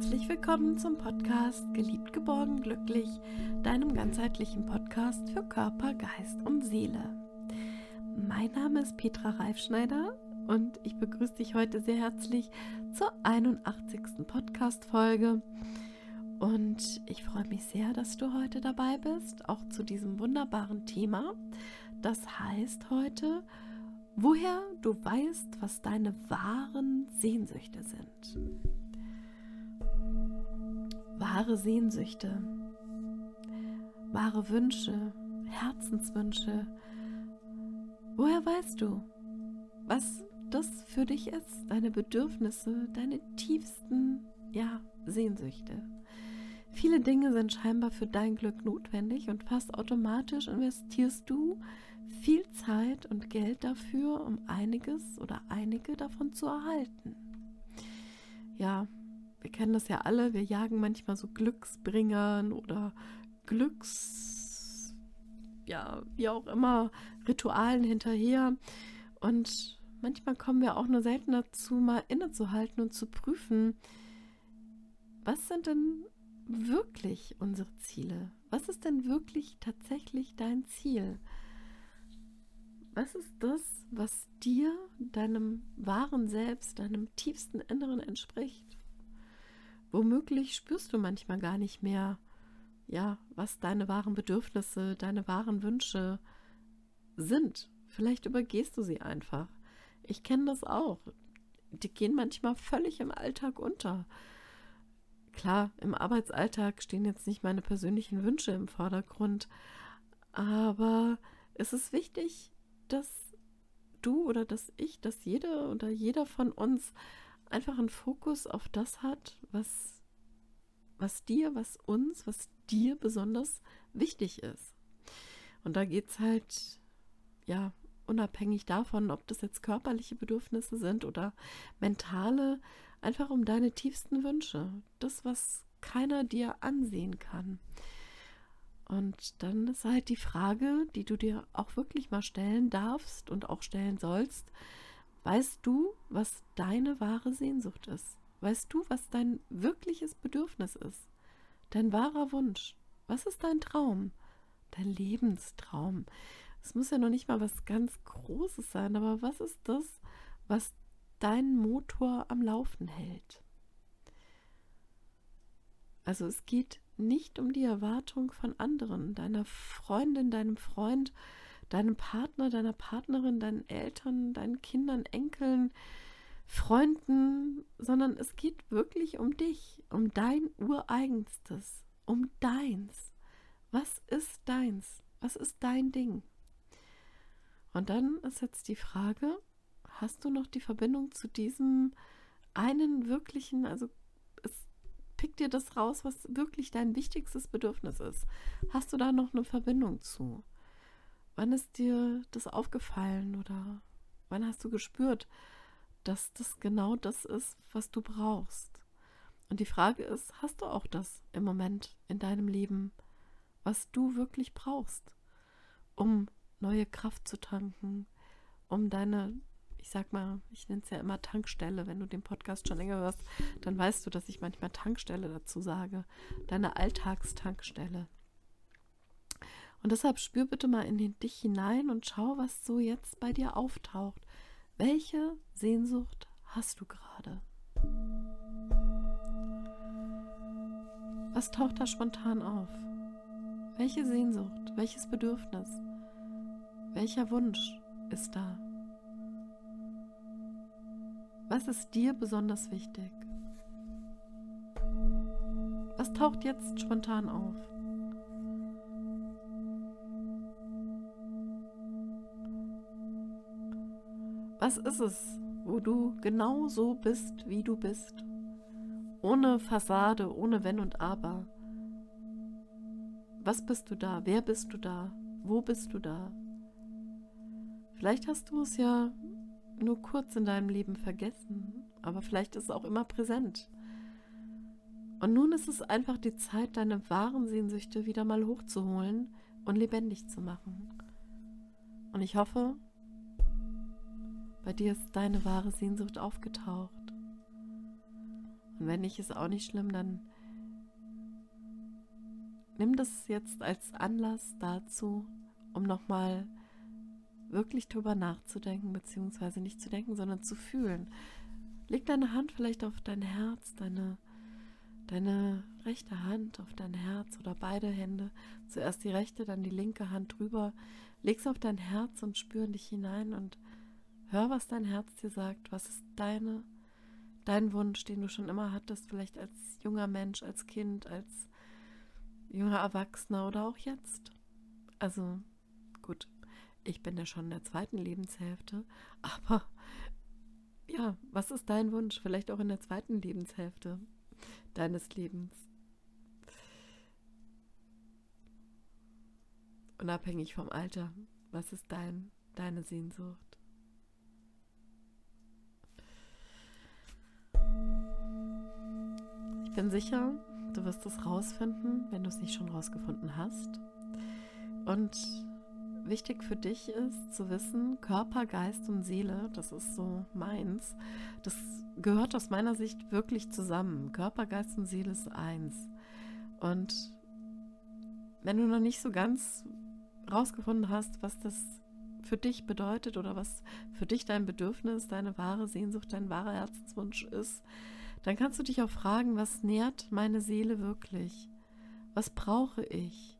Herzlich willkommen zum Podcast Geliebt, geborgen, glücklich, deinem ganzheitlichen Podcast für Körper, Geist und Seele. Mein Name ist Petra Reifschneider und ich begrüße dich heute sehr herzlich zur 81. Podcast-Folge. Und ich freue mich sehr, dass du heute dabei bist, auch zu diesem wunderbaren Thema. Das heißt heute, woher du weißt, was deine wahren Sehnsüchte sind wahre Sehnsüchte, wahre Wünsche, Herzenswünsche. Woher weißt du, was das für dich ist, deine Bedürfnisse, deine tiefsten, ja, Sehnsüchte? Viele Dinge sind scheinbar für dein Glück notwendig und fast automatisch investierst du viel Zeit und Geld dafür, um einiges oder einige davon zu erhalten. Ja, wir kennen das ja alle, wir jagen manchmal so Glücksbringern oder Glücks, ja, wie auch immer, Ritualen hinterher. Und manchmal kommen wir auch nur selten dazu, mal innezuhalten und zu prüfen, was sind denn wirklich unsere Ziele? Was ist denn wirklich tatsächlich dein Ziel? Was ist das, was dir, deinem wahren Selbst, deinem tiefsten Inneren entspricht? Womöglich spürst du manchmal gar nicht mehr, ja, was deine wahren Bedürfnisse, deine wahren Wünsche sind. Vielleicht übergehst du sie einfach. Ich kenne das auch. Die gehen manchmal völlig im Alltag unter. Klar, im Arbeitsalltag stehen jetzt nicht meine persönlichen Wünsche im Vordergrund, aber es ist wichtig, dass du oder dass ich, dass jede oder jeder von uns einfach einen Fokus auf das hat, was, was dir, was uns, was dir besonders wichtig ist. Und da geht es halt, ja, unabhängig davon, ob das jetzt körperliche Bedürfnisse sind oder mentale, einfach um deine tiefsten Wünsche. Das, was keiner dir ansehen kann. Und dann ist halt die Frage, die du dir auch wirklich mal stellen darfst und auch stellen sollst, Weißt du, was deine wahre Sehnsucht ist? Weißt du, was dein wirkliches Bedürfnis ist? Dein wahrer Wunsch? Was ist dein Traum? Dein Lebenstraum? Es muss ja noch nicht mal was ganz Großes sein, aber was ist das, was deinen Motor am Laufen hält? Also es geht nicht um die Erwartung von anderen, deiner Freundin, deinem Freund, deinem Partner, deiner Partnerin, deinen Eltern, deinen Kindern, Enkeln, Freunden, sondern es geht wirklich um dich, um dein ureigenstes, um deins. Was ist deins? Was ist dein Ding? Und dann ist jetzt die Frage, hast du noch die Verbindung zu diesem einen wirklichen, also es pickt dir das raus, was wirklich dein wichtigstes Bedürfnis ist. Hast du da noch eine Verbindung zu? Wann ist dir das aufgefallen oder wann hast du gespürt, dass das genau das ist, was du brauchst? Und die Frage ist, hast du auch das im Moment in deinem Leben, was du wirklich brauchst, um neue Kraft zu tanken, um deine, ich sag mal, ich nenne es ja immer Tankstelle, wenn du den Podcast schon länger hörst, dann weißt du, dass ich manchmal Tankstelle dazu sage, deine Alltagstankstelle. Und deshalb spür bitte mal in dich hinein und schau, was so jetzt bei dir auftaucht. Welche Sehnsucht hast du gerade? Was taucht da spontan auf? Welche Sehnsucht, welches Bedürfnis, welcher Wunsch ist da? Was ist dir besonders wichtig? Was taucht jetzt spontan auf? Was ist es, wo du genau so bist, wie du bist? Ohne Fassade, ohne Wenn und Aber. Was bist du da? Wer bist du da? Wo bist du da? Vielleicht hast du es ja nur kurz in deinem Leben vergessen, aber vielleicht ist es auch immer präsent. Und nun ist es einfach die Zeit, deine wahren Sehnsüchte wieder mal hochzuholen und lebendig zu machen. Und ich hoffe, bei dir ist deine wahre Sehnsucht aufgetaucht. Und wenn nicht, ist auch nicht schlimm, dann nimm das jetzt als Anlass dazu, um nochmal wirklich drüber nachzudenken, beziehungsweise nicht zu denken, sondern zu fühlen. Leg deine Hand vielleicht auf dein Herz, deine, deine rechte Hand auf dein Herz oder beide Hände. Zuerst die rechte, dann die linke Hand drüber. Leg's auf dein Herz und spür in dich hinein und hör, was dein Herz dir sagt. Was ist deine, dein Wunsch, den du schon immer hattest, vielleicht als junger Mensch, als Kind, als junger Erwachsener oder auch jetzt? Also, gut, ich bin ja schon in der zweiten Lebenshälfte, aber ja, was ist dein Wunsch? Vielleicht auch in der zweiten Lebenshälfte deines Lebens. Unabhängig vom Alter, was ist dein, deine Sehnsucht? Bin sicher, du wirst es rausfinden, wenn du es nicht schon rausgefunden hast. Und wichtig für dich ist zu wissen, Körper, Geist und Seele, das ist so meins, das gehört aus meiner Sicht wirklich zusammen. Körper, Geist und Seele ist eins. Und wenn du noch nicht so ganz rausgefunden hast, was das für dich bedeutet oder was für dich dein Bedürfnis, deine wahre Sehnsucht, dein wahrer Herzenswunsch ist, dann kannst du dich auch fragen, was nährt meine Seele wirklich? Was brauche ich?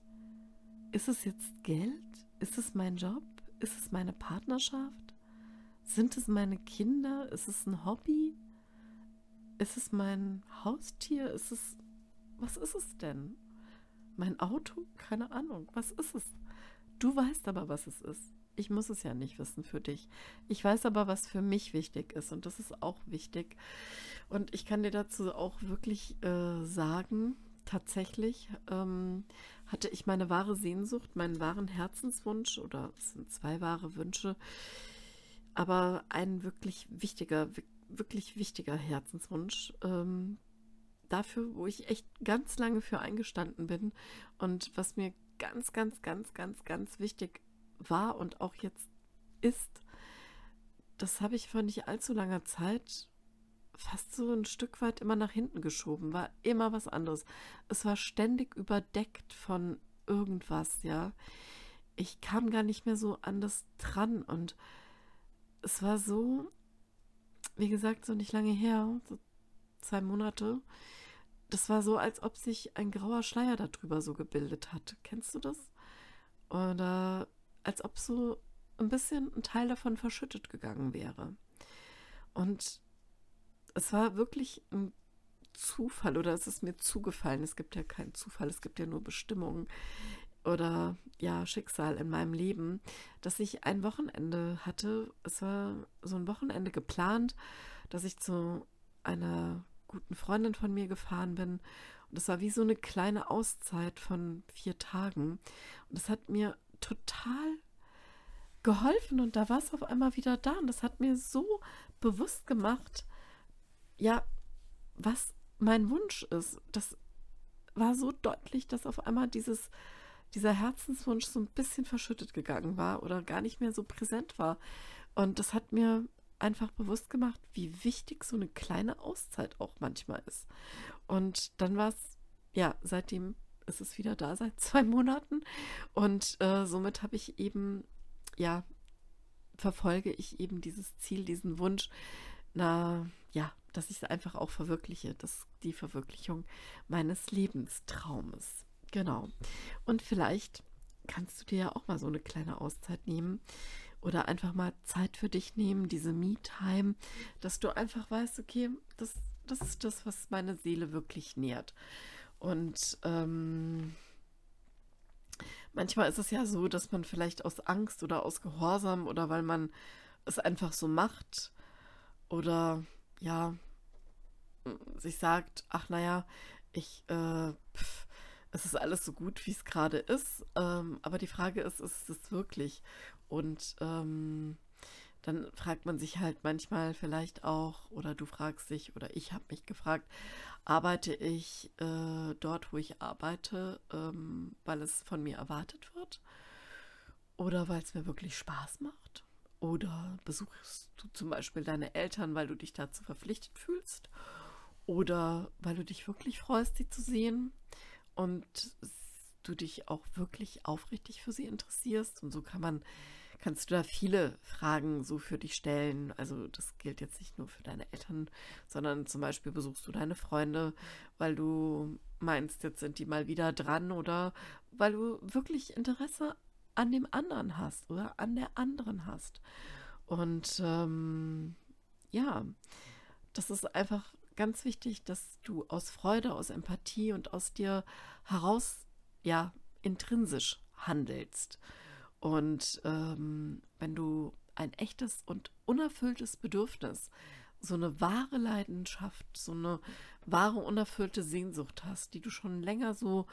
Ist es jetzt Geld? Ist es mein Job? Ist es meine Partnerschaft? Sind es meine Kinder? Ist es ein Hobby? Ist es mein Haustier? Ist es. Was ist es denn? Mein Auto? Keine Ahnung. Was ist es? Du weißt aber, was es ist. Ich muss es ja nicht wissen für dich. Ich weiß aber, was für mich wichtig ist und das ist auch wichtig. Und ich kann dir dazu auch wirklich äh, sagen, tatsächlich ähm, hatte ich meine wahre Sehnsucht, meinen wahren Herzenswunsch oder es sind zwei wahre Wünsche, aber ein wirklich wichtiger, wirklich wichtiger Herzenswunsch. Ähm, dafür, wo ich echt ganz lange für eingestanden bin und was mir ganz, ganz, ganz, ganz, ganz wichtig war und auch jetzt ist, das habe ich vor nicht allzu langer Zeit fast so ein Stück weit immer nach hinten geschoben, war immer was anderes. Es war ständig überdeckt von irgendwas, ja. Ich kam gar nicht mehr so an das dran und es war so, wie gesagt, so nicht lange her, so zwei Monate. Das war so, als ob sich ein grauer Schleier darüber so gebildet hat. Kennst du das? Oder als ob so ein bisschen ein Teil davon verschüttet gegangen wäre. Und es war wirklich ein Zufall oder es ist mir zugefallen. Es gibt ja keinen Zufall, es gibt ja nur Bestimmungen oder ja, Schicksal in meinem Leben, dass ich ein Wochenende hatte. Es war so ein Wochenende geplant, dass ich zu einer guten Freundin von mir gefahren bin. Und es war wie so eine kleine Auszeit von vier Tagen. Und es hat mir total geholfen und da war es auf einmal wieder da. Und das hat mir so bewusst gemacht, ja, was mein Wunsch ist. Das war so deutlich, dass auf einmal dieses, dieser Herzenswunsch so ein bisschen verschüttet gegangen war oder gar nicht mehr so präsent war. Und das hat mir einfach bewusst gemacht, wie wichtig so eine kleine Auszeit auch manchmal ist. Und dann war es, ja, seitdem ist es wieder da, seit zwei Monaten. Und äh, somit habe ich eben, ja, verfolge ich eben dieses Ziel, diesen Wunsch, na, ja, dass ich es einfach auch verwirkliche, das die Verwirklichung meines Lebenstraumes. Genau. Und vielleicht kannst du dir ja auch mal so eine kleine Auszeit nehmen oder einfach mal Zeit für dich nehmen, diese Me-Time, dass du einfach weißt, okay, das, das ist das, was meine Seele wirklich nährt. Und ähm, manchmal ist es ja so, dass man vielleicht aus Angst oder aus Gehorsam oder weil man es einfach so macht oder ja, sich sagt, ach naja, ich, äh, pf, es ist alles so gut, wie es gerade ist. Ähm, aber die Frage ist, ist es wirklich? Und ähm, dann fragt man sich halt manchmal vielleicht auch, oder du fragst dich, oder ich habe mich gefragt, arbeite ich äh, dort, wo ich arbeite, ähm, weil es von mir erwartet wird? Oder weil es mir wirklich Spaß macht? Oder besuchst du zum Beispiel deine Eltern, weil du dich dazu verpflichtet fühlst? oder weil du dich wirklich freust, sie zu sehen und du dich auch wirklich aufrichtig für sie interessierst. Und so kann man, kannst du da viele Fragen so für dich stellen. Also das gilt jetzt nicht nur für deine Eltern, sondern zum Beispiel besuchst du deine Freunde, weil du meinst, jetzt sind die mal wieder dran oder weil du wirklich Interesse an dem anderen hast oder an der anderen hast. Und ähm, ja, das ist einfach ganz wichtig, dass du aus Freude, aus Empathie und aus dir heraus, ja, intrinsisch handelst. Und ähm, wenn du ein echtes und unerfülltes Bedürfnis, so eine wahre Leidenschaft, so eine wahre unerfüllte Sehnsucht hast, die du schon länger so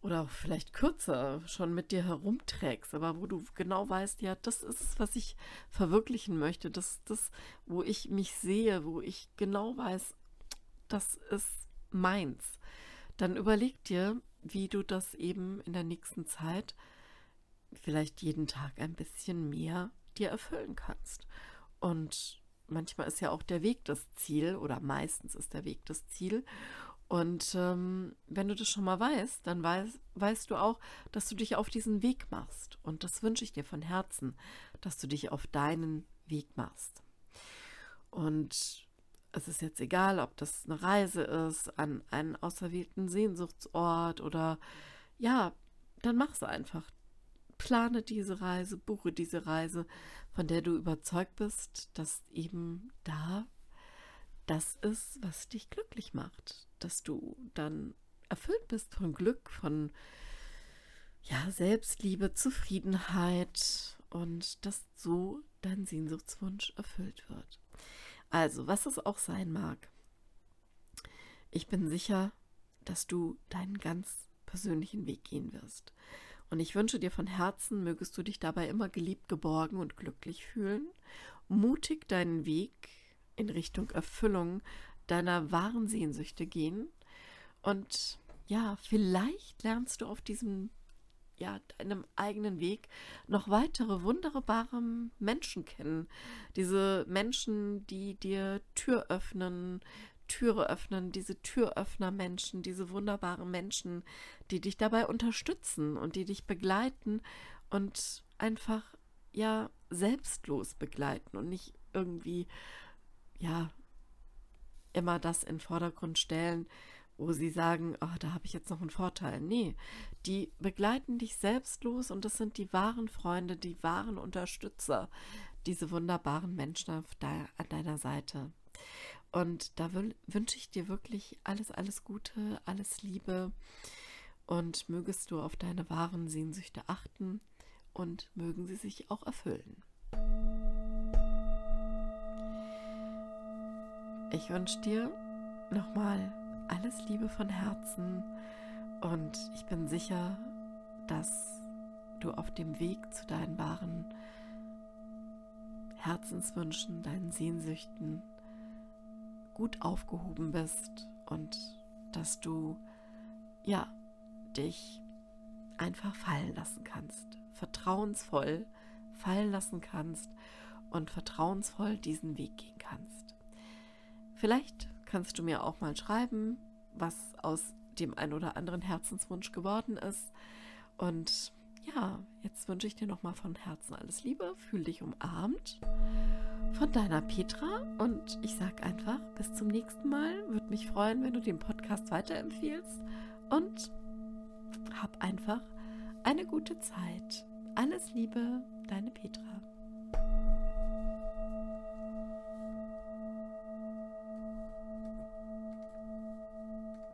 oder auch vielleicht kürzer schon mit dir herumträgst, aber wo du genau weißt, ja, das ist es, was ich verwirklichen möchte, das das, wo ich mich sehe, wo ich genau weiß, das ist meins, dann überleg dir, wie du das eben in der nächsten Zeit vielleicht jeden Tag ein bisschen mehr dir erfüllen kannst. Und manchmal ist ja auch der Weg das Ziel oder meistens ist der Weg das Ziel. Und ähm, wenn du das schon mal weißt, dann weiß, weißt du auch, dass du dich auf diesen Weg machst. Und das wünsche ich dir von Herzen, dass du dich auf deinen Weg machst. Und es ist jetzt egal, ob das eine Reise ist an einen auserwählten Sehnsuchtsort oder ja, dann mach es einfach. Plane diese Reise, buche diese Reise, von der du überzeugt bist, dass eben da das ist, was dich glücklich macht, dass du dann erfüllt bist von Glück, von ja, Selbstliebe, Zufriedenheit und dass so dein Sehnsuchtswunsch erfüllt wird. Also, was es auch sein mag, ich bin sicher, dass du deinen ganz persönlichen Weg gehen wirst. Und ich wünsche dir von Herzen, mögest du dich dabei immer geliebt, geborgen und glücklich fühlen, mutig deinen Weg in Richtung Erfüllung deiner wahren Sehnsüchte gehen. Und ja, vielleicht lernst du auf diesem ja, deinem eigenen Weg noch weitere wunderbare Menschen kennen. Diese Menschen, die dir Tür öffnen, Türe öffnen, diese Türöffner-Menschen, diese wunderbaren Menschen, die dich dabei unterstützen und die dich begleiten und einfach ja selbstlos begleiten und nicht irgendwie ja immer das in den Vordergrund stellen, wo sie sagen, oh, da habe ich jetzt noch einen Vorteil. Nee, die begleiten dich selbstlos und das sind die wahren Freunde, die wahren Unterstützer, diese wunderbaren Menschen auf de an deiner Seite. Und da wünsche ich dir wirklich alles, alles Gute, alles Liebe und mögest du auf deine wahren Sehnsüchte achten und mögen sie sich auch erfüllen. Ich wünsche dir nochmal alles Liebe von Herzen und ich bin sicher, dass du auf dem Weg zu deinen wahren Herzenswünschen, deinen Sehnsüchten gut aufgehoben bist und dass du ja dich einfach fallen lassen kannst, vertrauensvoll fallen lassen kannst und vertrauensvoll diesen Weg gehen kannst. Vielleicht kannst du mir auch mal schreiben, was aus dem ein oder anderen Herzenswunsch geworden ist. Und ja, jetzt wünsche ich dir nochmal von Herzen alles Liebe, fühl dich umarmt von deiner Petra und ich sage einfach bis zum nächsten Mal. Würde mich freuen, wenn du den Podcast weiterempfiehlst und hab einfach eine gute Zeit. Alles Liebe, deine Petra.